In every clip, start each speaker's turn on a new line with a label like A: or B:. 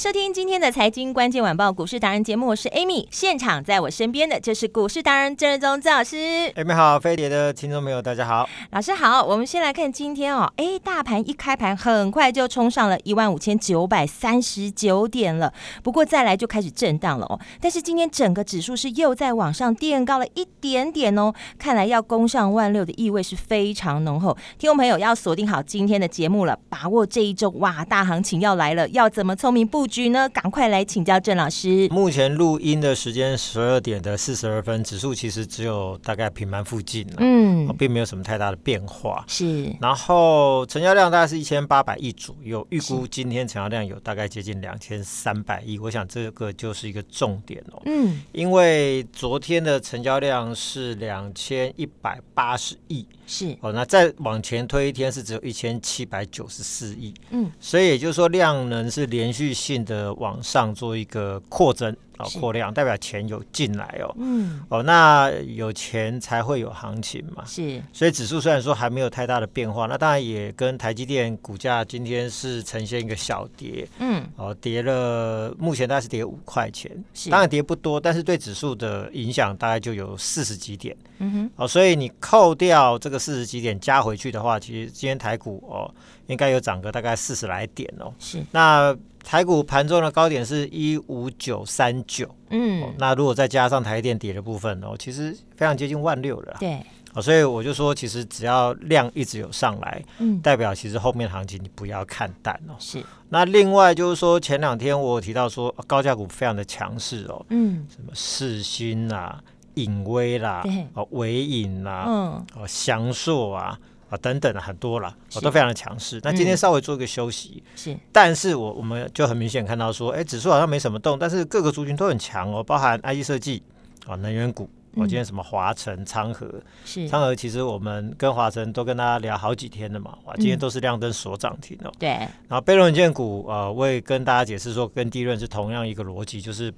A: 收听今天的财经关键晚报股市达人节目，我是 Amy。现场在我身边的就是股市达人郑瑞宗郑老师。
B: Amy 好，飞碟的听众朋友大家好，
A: 老师好。我们先来看今天哦，哎，大盘一开盘很快就冲上了一万五千九百三十九点了，不过再来就开始震荡了哦。但是今天整个指数是又在往上垫高了一点点哦，看来要攻上万六的意味是非常浓厚。听众朋友要锁定好今天的节目了，把握这一周哇，大行情要来了，要怎么聪明不？布局呢？赶快来请教郑老师。
B: 目前录音的时间十二点的四十二分，指数其实只有大概平盘附近了，嗯，并没有什么太大的变化。
A: 是，
B: 然后成交量大概是一千八百亿左右，预估今天成交量有大概接近两千三百亿。我想这个就是一个重点哦，嗯，因为昨天的成交量是两千一百八十亿。
A: 是
B: 哦，那再往前推一天是只有一千七百九十四亿，嗯，所以也就是说量能是连续性的往上做一个扩增啊。扩量代表钱有进来哦，嗯，哦，那有钱才会有行情嘛，
A: 是，
B: 所以指数虽然说还没有太大的变化，那当然也跟台积电股价今天是呈现一个小跌，嗯，哦，跌了，目前大概是跌五块钱，是，当然跌不多，但是对指数的影响大概就有四十几点，嗯哼，哦，所以你扣掉这个四十几点加回去的话，其实今天台股哦应该有涨个大概四十来点哦，是，那。台股盘中的高点是一五九三九，嗯、哦，那如果再加上台电跌的部分哦，其实非常接近万六了。
A: 对，
B: 哦，所以我就说，其实只要量一直有上来，嗯，代表其实后面行情你不要看淡哦。
A: 是。
B: 那另外就是说，前两天我有提到说高价股非常的强势哦，嗯，什么世芯啦、颖威啦、哦伟影啦、嗯，哦祥硕啊。啊，等等很多了，我都非常的强势。那今天稍微做一个休息，是，但是我我们就很明显看到说，哎，指数好像没什么动，但是各个族群都很强哦，包含 IE 设计啊，能源股，我今天什么华晨、昌河，是昌河，其实我们跟华晨都跟大家聊好几天了嘛，哇，今天都是亮灯所涨停哦。
A: 对，
B: 然后被动元件股啊，我也跟大家解释说，跟第一轮是同样一个逻辑，就是。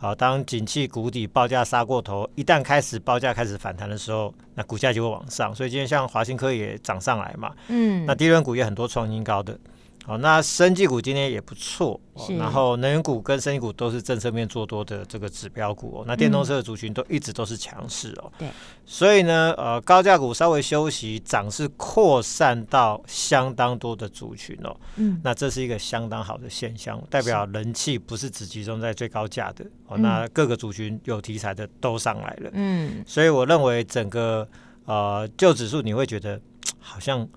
B: 啊，当景气谷底报价杀过头，一旦开始报价开始反弹的时候，那股价就会往上。所以今天像华新科也涨上来嘛，嗯，那低润股也很多创新高的。好，那生技股今天也不错，然后能源股跟生技股都是政策面做多的这个指标股哦。那电动车的族群都一直都是强势哦。对，所以呢，呃，高价股稍微休息，涨势扩散到相当多的族群哦。嗯，那这是一个相当好的现象，代表人气不是只集中在最高价的哦。那各个族群有题材的都上来了。嗯，所以我认为整个呃就指数你会觉得好像。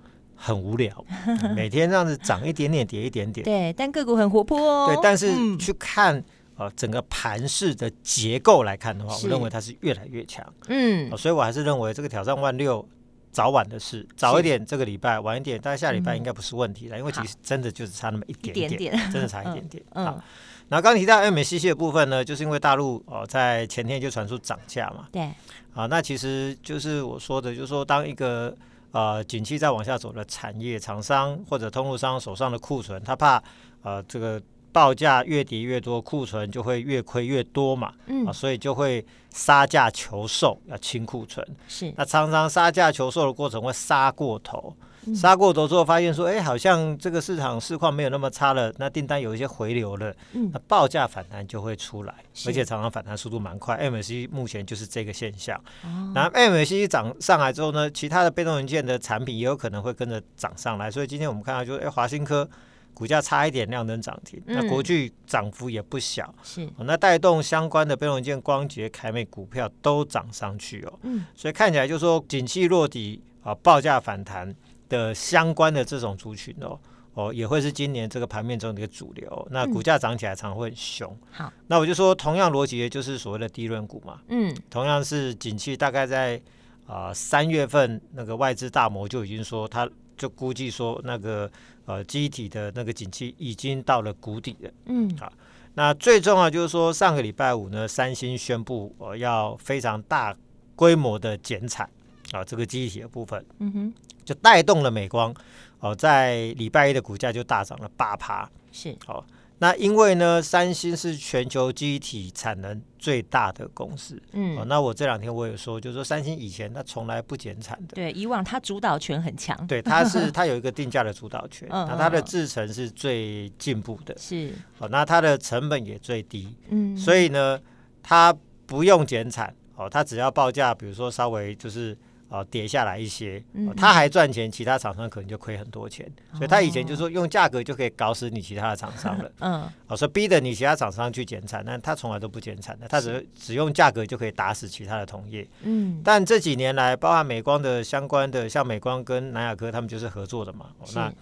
B: 很无聊，每天这样子涨一点点，跌一点点。
A: 对，但个股很活泼哦。
B: 对，但是去看、嗯、呃整个盘市的结构来看的话，我认为它是越来越强。嗯、呃，所以我还是认为这个挑战万六早晚的事，早一点这个礼拜，晚一点大概下礼拜应该不是问题了，嗯、因为其实真的就是差那么一点点，真的差一点点。嗯。好，然后刚提到 MACC 的部分呢，就是因为大陆哦、呃、在前天就传出涨价嘛。对。啊、呃，那其实就是我说的，就是说当一个。呃，景气再往下走的产业厂商或者通路商手上的库存，他怕呃这个报价越跌越多，库存就会越亏越多嘛，嗯、啊，所以就会杀价求售，要清库存。是，那常常杀价求售的过程会杀过头。杀过头之后，发现说，哎，好像这个市场市况没有那么差了，那订单有一些回流了，嗯，那报价反弹就会出来，而且常常反弹速度蛮快。MACD 目前就是这个现象。哦，然后 MACD 涨上来之后呢，其他的被动元件的产品也有可能会跟着涨上来。所以今天我们看到，就是哎，华新科股价差一点量能涨停，那国巨涨幅也不小，是，那带动相关的被动元件、光洁、凯美股票都涨上去哦。嗯，所以看起来就是说，景气落底啊，报价反弹。的相关的这种族群哦，哦，也会是今年这个盘面中的一个主流。那股价涨起来常会很凶。
A: 嗯、好，
B: 那我就说同样逻辑，也就是所谓的低润股嘛。
A: 嗯，
B: 同样是景气，大概在啊三、呃、月份，那个外资大摩就已经说，他就估计说那个呃机体的那个景气已经到了谷底了。
A: 嗯，
B: 好，那最重要就是说上个礼拜五呢，三星宣布呃要非常大规模的减产啊，这个机体的部分。
A: 嗯哼。
B: 就带动了美光，哦，在礼拜一的股价就大涨了八趴。
A: 是，
B: 哦，那因为呢，三星是全球记忆体产能最大的公司。
A: 嗯，
B: 哦，那我这两天我有说，就是说三星以前它从来不减产的。
A: 对，以往它主导权很强。
B: 对，它是 它有一个定价的主导权，那它的制程是最进步的。
A: 是，
B: 哦，那它的成本也最低。
A: 嗯，
B: 所以呢，它不用减产。哦，它只要报价，比如说稍微就是。哦，跌下来一些，哦、他还赚钱，其他厂商可能就亏很多钱，嗯、所以他以前就说用价格就可以搞死你其他的厂商了。
A: 嗯，
B: 哦，所以逼着你其他厂商去减产，但他从来都不减产的，他只只用价格就可以打死其他的同业。
A: 嗯，
B: 但这几年来，包含美光的相关的，像美光跟南亚科，他们就是合作的嘛。哦、那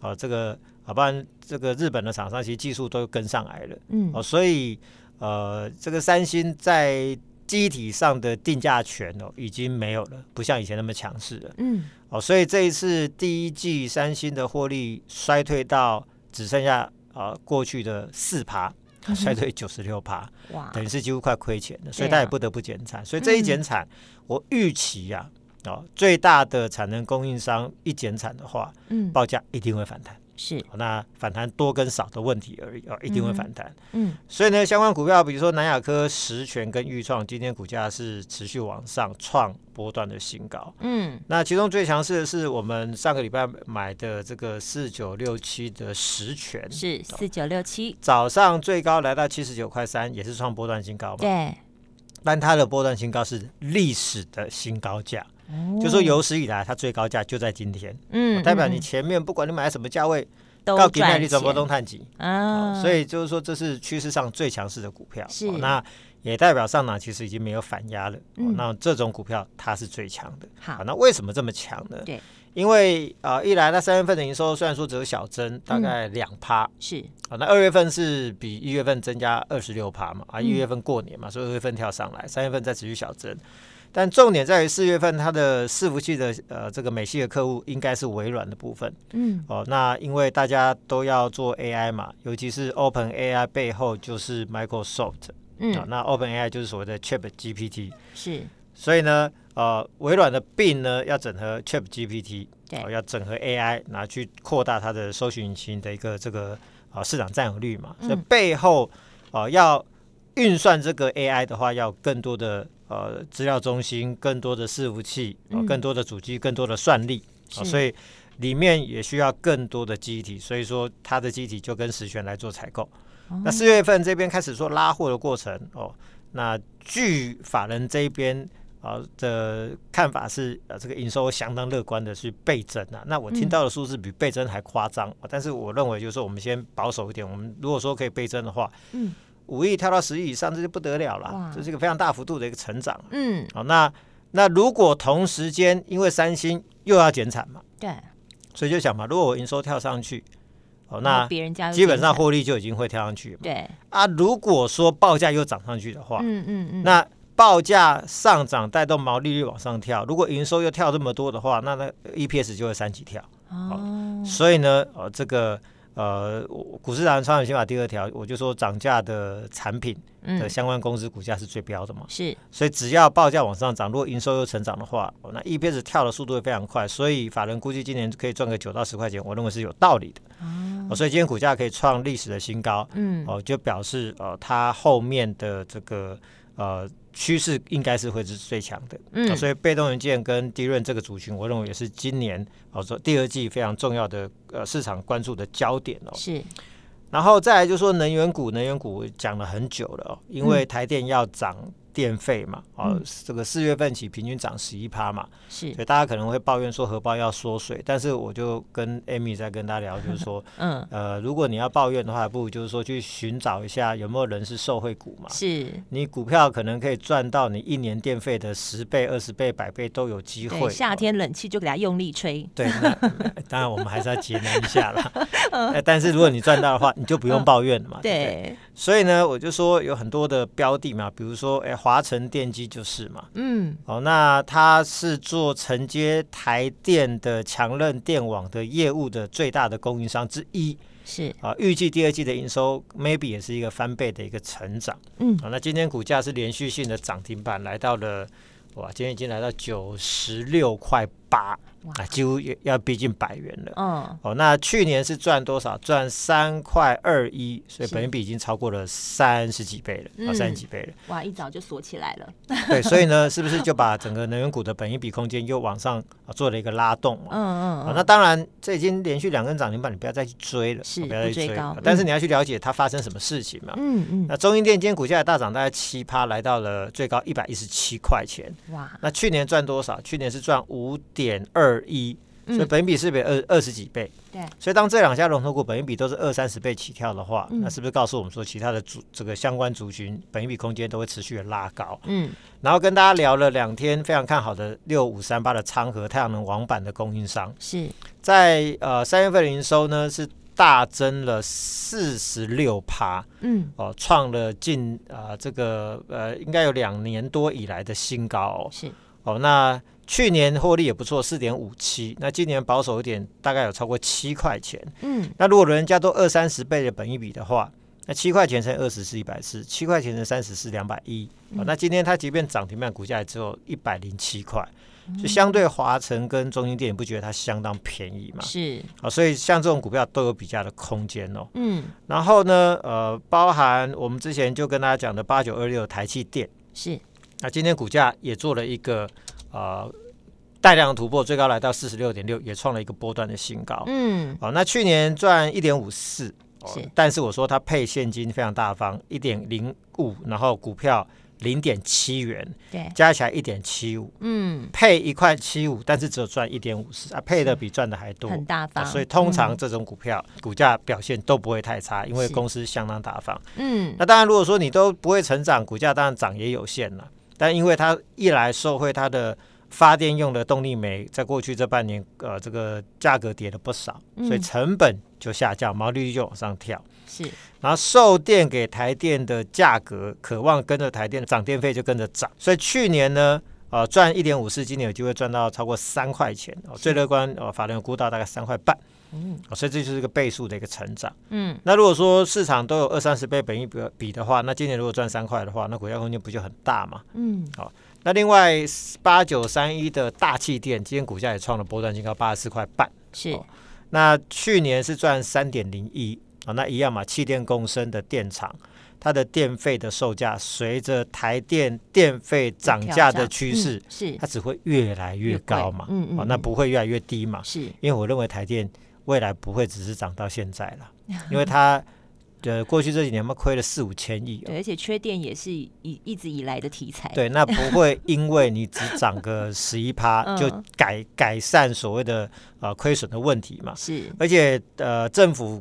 B: 哦，这个好，不然这个日本的厂商其实技术都跟上来了。
A: 嗯，
B: 哦，所以呃，这个三星在。机体上的定价权哦，已经没有了，不像以前那么强势了。
A: 嗯，
B: 哦，所以这一次第一季三星的获利衰退到只剩下啊、呃、过去的四趴，衰退九十六趴，哇，等于是几乎快亏钱了。所以他也不得不减产。啊、所以这一减产，嗯、我预期呀、啊，哦，最大的产能供应商一减产的话，嗯，报价一定会反弹。
A: 是，
B: 那反弹多跟少的问题而已啊，一定会反弹。
A: 嗯，
B: 所以呢，相关股票，比如说南亚科、实权跟钰创，今天股价是持续往上创波段的新高。
A: 嗯，
B: 那其中最强势的是我们上个礼拜买的这个四九六七的实权，
A: 是四九六七，
B: 早上最高来到七十九块三，也是创波段新高嘛。
A: 对，
B: 但它的波段新高是历史的新高价。就说有史以来，它最高价就在今天，嗯，代表你前面不管你买什么价位，
A: 都
B: 高给卖你怎么都探底
A: 啊，
B: 所以就是说这是趋势上最强势的股票，
A: 是。
B: 那也代表上涨其实已经没有反压了，那这种股票它是最强的，好，那为什么这么强呢？
A: 对，
B: 因为啊，一来它三月份的营收虽然说只有小增，大概两趴，
A: 是。
B: 啊，那二月份是比一月份增加二十六趴嘛，啊，一月份过年嘛，所以二月份跳上来，三月份再持续小增。但重点在于四月份它的伺服器的呃这个美系的客户应该是微软的部分，
A: 嗯。
B: 哦，那因为大家都要做 AI 嘛，尤其是 Open AI 背后就是 Microsoft，
A: 嗯，
B: 哦，那 Open AI 就是所谓的 Chat GPT，
A: 是，
B: 所以呢，呃，微软的 Bing 呢要整合 Chat GPT，
A: 对，
B: 哦，要整合 AI，拿去扩大它的搜寻引擎的一个这个啊、呃、市场占有率嘛，所以背后啊、呃、要运算这个 AI 的话，要更多的。呃，资料中心更多的伺服器，呃，更多的主机，更多的算力，啊、呃，所以里面也需要更多的机体，所以说它的机体就跟实权来做采购。哦、那四月份这边开始说拉货的过程哦，那据法人这边啊、呃、的看法是，呃，这个营收相当乐观的是倍增啊。那我听到的数字比倍增还夸张，嗯、但是我认为就是说我们先保守一点，我们如果说可以倍增的话，嗯。五亿跳到十亿以上，这就不得了了。哇这是一个非常大幅度的一个成长。
A: 嗯，
B: 好，那那如果同时间因为三星又要减产嘛，
A: 对，
B: 所以就想嘛，如果我营收跳上去，哦，那别人家基本上获利就已经会跳上去。
A: 对
B: 啊，如果说报价又涨上去的话，
A: 嗯嗯嗯，
B: 那报价上涨带动毛利率往上跳，如果营收又跳这么多的话，那那 EPS 就会三级跳。
A: 哦，
B: 所以呢，哦，这个。呃，股市达人操盘心法第二条，我就说涨价的产品的相关公司股价是最标的嘛，
A: 是，
B: 所以只要报价往上涨，如果营收又成长的话，那 EPS 跳的速度会非常快，所以法人估计今年可以赚个九到十块钱，我认为是有道理的。哦，所以今天股价可以创历史的新高，嗯，哦，就表示呃，它后面的这个呃。趋势应该是会是最强的，嗯、啊，所以被动元件跟低润这个族群，我认为也是今年哦说第二季非常重要的呃市场关注的焦点哦。
A: 是，
B: 然后再来就是说能源股，能源股讲了很久了哦，因为台电要涨电费嘛，哦，嗯、这个四月份起平均涨十一趴嘛，
A: 是，
B: 所以大家可能会抱怨说荷包要缩水，但是我就跟 Amy 在跟大家聊，就是说，嗯，呃，如果你要抱怨的话，不如就是说去寻找一下有没有人是受惠股嘛，
A: 是，
B: 你股票可能可以赚到你一年电费的十倍、二十倍、百倍都有机会。
A: 夏天冷气就给它用力吹。
B: 对，那当然我们还是要节能一下啦。呃、但是如果你赚到的话，你就不用抱怨了嘛。嗯、对，对。所以呢，我就说有很多的标的嘛，比如说，哎，华晨电机就是嘛，
A: 嗯，
B: 哦，那它是做承接台电的强韧电网的业务的最大的供应商之一，
A: 是。
B: 啊，预计第二季的营收 maybe 也是一个翻倍的一个成长，
A: 嗯，
B: 啊，那今天股价是连续性的涨停板，来到了，哇，今天已经来到九十六块八。啊，几乎也要逼近百元了。
A: 嗯，
B: 哦，那去年是赚多少？赚三块二一，所以本益比已经超过了三十几倍了，啊、嗯，三十几倍了。
A: 哇，一早就锁起来了。
B: 对，所以呢，是不是就把整个能源股的本益比空间又往上做了一个拉动？
A: 嗯嗯，
B: 嗯。那当然，这已经连续两根涨停板，你不要再去追了，
A: 是
B: 不要再
A: 追高。
B: 但是你要去了解它发生什么事情嘛。
A: 嗯嗯。
B: 那中英电今天股价也大涨，大概七趴，来到了最高一百一十七块钱。
A: 哇。
B: 那去年赚多少？去年是赚五点二一。所以本益比是比二二十几倍？
A: 对。
B: 所以当这两家龙头股本益比都是二三十倍起跳的话，
A: 嗯、
B: 那是不是告诉我们说，其他的族这个相关族群本益比空间都会持续的拉高？
A: 嗯。
B: 然后跟大家聊了两天，非常看好的六五三八的昌河太阳能网板的供应商，
A: 是
B: 在呃三月份的营收呢是大增了四十六趴，
A: 嗯，
B: 哦、呃，创了近啊、呃、这个呃应该有两年多以来的新高、哦，
A: 是
B: 哦那。去年获利也不错，四点五七。那今年保守一点，大概有超过七块钱。
A: 嗯，
B: 那如果人家都二三十倍的本一比的话，那七块钱乘二十是一百四，七块钱乘三十是两百一。那今天它即便涨停板，股价也只有一百零七块，就、嗯、相对华城跟中兴电，你不觉得它相当便宜吗？
A: 是
B: 啊，所以像这种股票都有比较的空间哦。
A: 嗯，
B: 然后呢，呃，包含我们之前就跟大家讲的八九二六台气电
A: 是，
B: 那今天股价也做了一个。呃，带量突破，最高来到四十六点六，也创了一个波段的新高。
A: 嗯，
B: 哦，那去年赚一点五四，
A: 是，
B: 但是我说它配现金非常大方，一点零五，然后股票零点七元，
A: 对，
B: 加起来一点七五，
A: 嗯，
B: 配一块七五，但是只有赚一点五四啊，配的比赚的还多，
A: 很大方。
B: 哦，所以通常这种股票，嗯，股价表现都不会太差，因为公司相当大方。
A: 嗯，
B: 那当然，如果说你都不会成长，股价当然涨也有限了。但因为它一来受惠它的。发电用的动力煤，在过去这半年，呃，这个价格跌了不少，所以成本就下降，毛利率就往上跳。
A: 是，
B: 然后售电给台电的价格，渴望跟着台电涨电费就跟着涨。所以去年呢，呃，赚一点五四，今年有机会赚到超过三块钱。哦，最乐观，呃，法人估到大概三块半。
A: 嗯，
B: 所以这就是一个倍数的一个成长。
A: 嗯，
B: 那如果说市场都有二三十倍本益比比的话，那今年如果赚三块的话，那股价空间不就很大嘛？
A: 嗯，
B: 好。那另外八九三一的大气电，今天股价也创了波段新高，八十四块半。
A: 是、哦，
B: 那去年是赚三点零一啊，那一样嘛，气电共生的电厂，它的电费的售价随着台电电费涨价的趋势，
A: 嗯、是
B: 它只会越来越高嘛，
A: 嗯嗯，
B: 哦，那不会越来越低嘛，
A: 是，
B: 因为我认为台电未来不会只是涨到现在了，因为它。呃，过去这几年嘛，亏了四五千亿，
A: 对，而且缺电也是一一直以来的题材。
B: 对，那不会因为你只涨个 十一趴就改改善所谓的呃亏损的问题嘛？
A: 是，
B: 而且呃，政府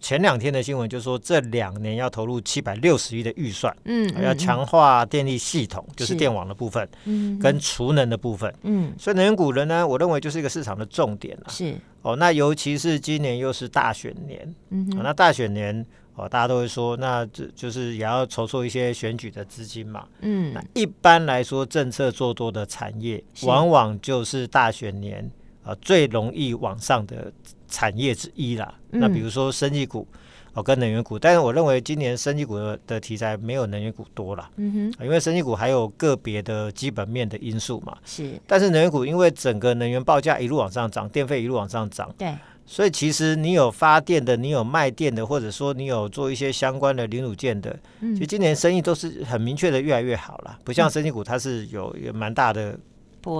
B: 前两天的新闻就说，这两年要投入七百六十亿的预算，
A: 嗯，
B: 要强化电力系统，就是电网的部分，
A: 嗯，
B: 跟储能的部分，
A: 嗯，
B: 所以能源股人呢，我认为就是一个市场的重点了。
A: 是，
B: 哦，那尤其是今年又是大选年，
A: 嗯、
B: 哦，那大选年。哦，大家都会说，那这就是也要筹措一些选举的资金嘛。
A: 嗯，
B: 那一般来说，政策做多的产业，往往就是大选年啊、呃、最容易往上的产业之一啦。
A: 嗯、
B: 那比如说生技股哦，跟能源股，但是我认为今年生技股的的题材没有能源股多了。
A: 嗯哼，
B: 因为生技股还有个别的基本面的因素嘛。
A: 是，
B: 但是能源股因为整个能源报价一路往上涨，电费一路往上涨。
A: 对。
B: 所以其实你有发电的，你有卖电的，或者说你有做一些相关的零组件的，
A: 嗯，
B: 其实今年生意都是很明确的越来越好了，不像生技股它是有有蛮大的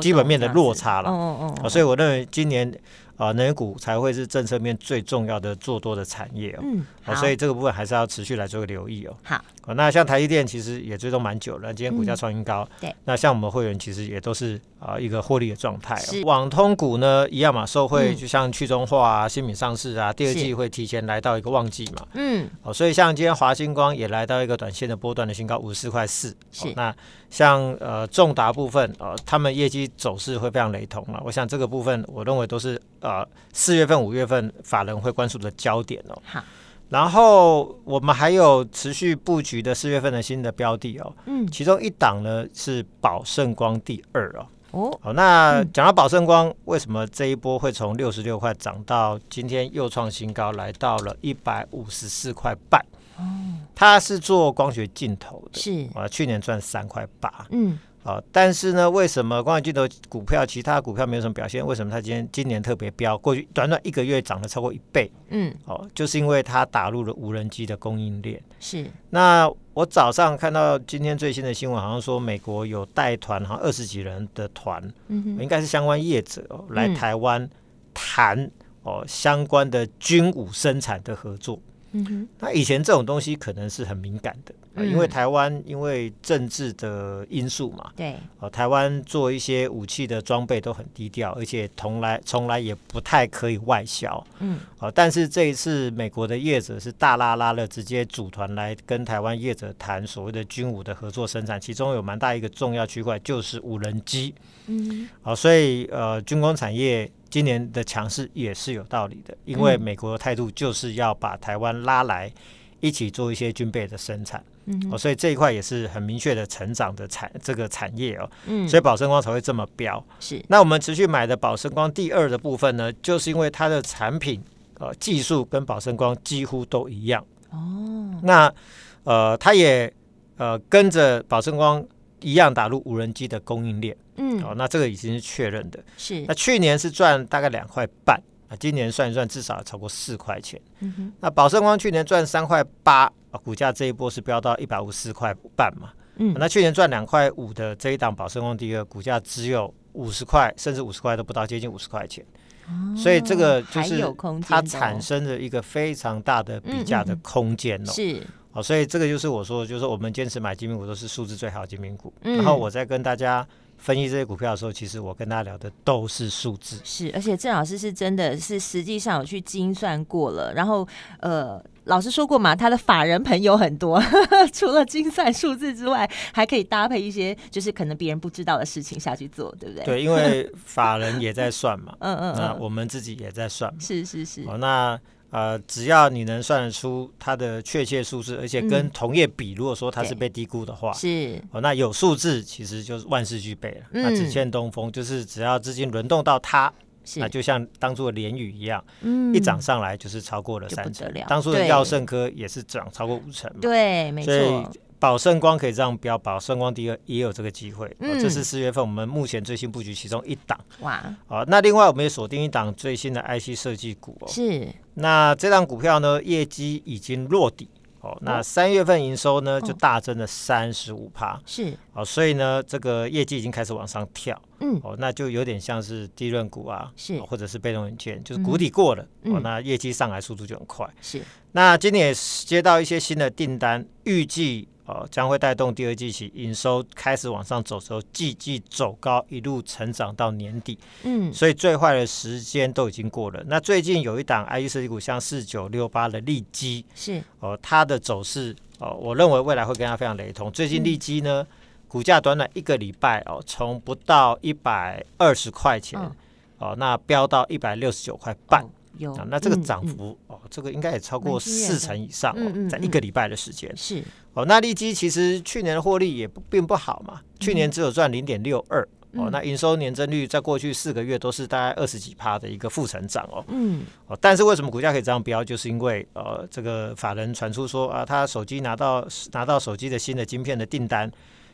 B: 基本面的落差了。
A: 嗯嗯，
B: 所以我认为今年啊，能源股才会是政策面最重要的做多的产业哦。嗯，好，所以这个部分还是要持续来做个留意哦。
A: 好，
B: 那像台积电其实也追踪蛮久了，今天股价创新高。
A: 嗯、对，
B: 那像我们会员其实也都是啊一个获利的状态。是，网通股呢一样嘛，受惠就像去中化啊、新品上市啊，第二季会提前来到一个旺季嘛。嗯，哦，所以像今天华星光也来到一个短线的波段的新高五十四块四。是，那像呃重达部分呃，他们业绩走势会非常雷同了。我想这个部分我认为都是。呃，四月份、五月份法人会关注的焦点哦。好，然后我们还有持续布局的四月份的新的标的哦。嗯，其中一档呢是宝盛光第二哦。哦，好，那讲到宝盛光，为什么这一波会从六十六块涨到今天又创新高，来到了一百五十四块半？哦，它是做光学镜头的，是啊，去年赚三块八。嗯。哦，但是呢，为什么光学镜头股票其他股票没有什么表现？为什么它今天今年特别飙？过去短短一个月涨了超过一倍。嗯，哦，就是因为它打入了无人机的供应链。是。那我早上看到今天最新的新闻，好像说美国有带团，好像二十几人的团，嗯，应该是相关业者哦，来台湾谈、嗯、哦相关的军武生产的合作。嗯哼，那以前这种东西可能是很敏感的。因为台湾因为政治的因素嘛，对，呃，台湾做一些武器的装备都很低调，而且从来从来也不太可以外销，嗯，呃，但是这一次美国的业者是大拉拉的直接组团来跟台湾业者谈所谓的军武的合作生产，其中有蛮大一个重要区块就是无人机，嗯，好，呃，所以呃，军工产业今年的强势也是有道理的，因为美国的态度就是要把台湾拉来一起做一些军备的生产。嗯哦，所以这一块也是很明确的成长的产这个产业哦，嗯，所以宝生光才会这么标。是，那我们持续买的宝生光第二的部分呢，就是因为它的产品呃技术跟宝生光几乎都一样哦。那呃，它也呃跟着宝生光一样打入无人机的供应链，嗯，哦，那这个已经是确认的。是，那去年是赚大概两块半，啊，今年算一算至少超过四块钱。嗯哼，那宝盛光去年赚三块八。啊，股价这一波是飙到一百五十四块半嘛，嗯，那去年赚两块五的这一档宝盛光第二，股价只有五十块，甚至五十块都不到，接近五十块钱，哦，所以这个就是它产生了一个非常大的比价的空间哦，是，哦，所以这个就是我说，就是我们坚持买精品股都是素质最好的精品股，嗯，然后我再跟大家。分析这些股票的时候，其实我跟大家聊的都是数字，
A: 是，而且郑老师是真的是实际上有去精算过了，然后呃，老师说过嘛，他的法人朋友很多，呵 呵除了精算数字之外，还可以搭配一些就是可能别人不知道的事情下去做，对不对？
B: 对，因为法人也在算嘛，嗯，嗯嗯，那我们自己也在算嘛，
A: 是是是，
B: 哦，那。呃，只要你能算得出它的确切数字，而且跟同业比，如果说它是被低估的话，是。哦，那有数字其实就是万事俱备了。嗯、那只欠东风，就是只要资金轮动到它，那就像当初的联宇一样，嗯，一涨上来就是超过了三成。当初的药盛科也是涨超过五成嘛，
A: 对，没错。
B: 宝盛光可以这样标，宝盛光第二也有这个机会。嗯、这是四月份我们目前最新布局其中一档。哇！好，那另外我们也锁定一档最新的 IC 设计股哦。是。那这档股票呢，业绩已经落底哦。那三月份营收呢，就大增了三十五趴。是。哦，所以呢，这个业绩已经开始往上跳。嗯。哦，那就有点像是低润股啊，是，或者是被动元件，就是谷底过了。嗯、哦，那业绩上来速度就很快。是。那今年也接到一些新的订单，预计。哦，将会带动第二季起营收开始往上走之后，季季走高，一路成长到年底。嗯，所以最坏的时间都已经过了。那最近有一档 I E 设计股，像四九六八的利基，是哦，它的走势哦，我认为未来会跟它非常雷同。最近利基呢，嗯、股价短短一个礼拜哦，从不到一百二十块钱、嗯、哦，那飙到一百六十九块半。哦有、啊，那这个涨幅、哦，这个应该也超过四成以上哦，在一个礼拜的时间是哦。那利基其实去年的获利也不并不好嘛，嗯、去年只有赚零点六二哦。那营收年增率在过去四个月都是大概二十几趴的一个负成长哦。嗯哦，但是为什么股价可以这样飙？就是因为呃，这个法人传出说啊，他手机拿到拿到手机的新的晶片的订单，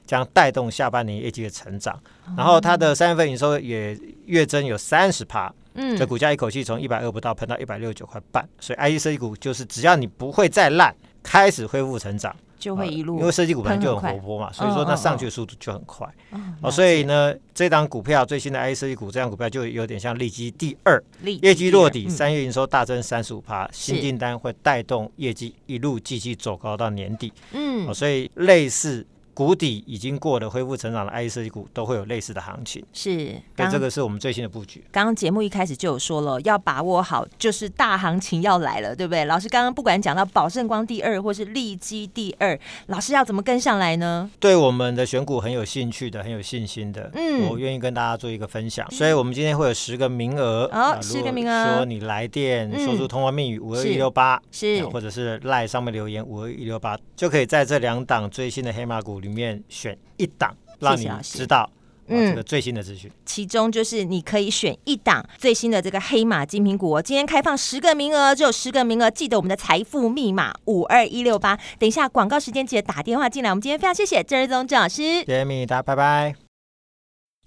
B: 将带动下半年业绩的成长，嗯、然后它的三月份营收也月增有三十趴。嗯，这股价一口气从一百二不到喷到一百六十九块半，所以 IC 设计股就是只要你不会再烂，开始恢复成长，
A: 就会一路、
B: 呃，因为设计股本来就很活泼嘛，所以说它上去的速度就很快。哦，哦，哦，所以呢，这档股票最新的 IC 设计股，这档股票就有点像利基第二，业绩落底，三、嗯、月营收大增三十五趴，新订单会带动业绩一路继续走高到年底。嗯，哦，所以类似。谷底已经过了，恢复成长的 IC 设计股都会有类似的行情。
A: 是，
B: 但这个是我们最新的布局。
A: 刚刚节目一开始就有说了，要把握好，就是大行情要来了，对不对？老师刚刚不管讲到宝盛光第二，或是利基第二，老师要怎么跟上来呢？
B: 对我们的选股很有兴趣的，很有信心的，嗯，我愿意跟大家做一个分享。所以我们今天会有十个名额，
A: 哦，十个名额。
B: 说你来电，说出通话密语五二一六八，是，或者是赖上面留言五二一六八，就可以在这两档最新的黑马股里面选一档，让你知道嗯这个最新的资讯。
A: 其中就是你可以选一档最新的这个黑马精品股。今天开放十个名额，只有十个名额，记得我们的财富密码五二一六八。等一下广告时间记得打电话进来。我们今天非常谢谢郑瑞宗郑老师，
B: 谢谢米达，拜拜。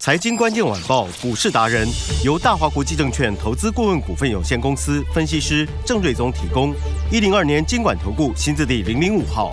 C: 财经关键晚报股市达人由大华国际证券投资顾问股份有限公司分析师郑瑞宗提供。一零二年金管投顾新字第零零五号。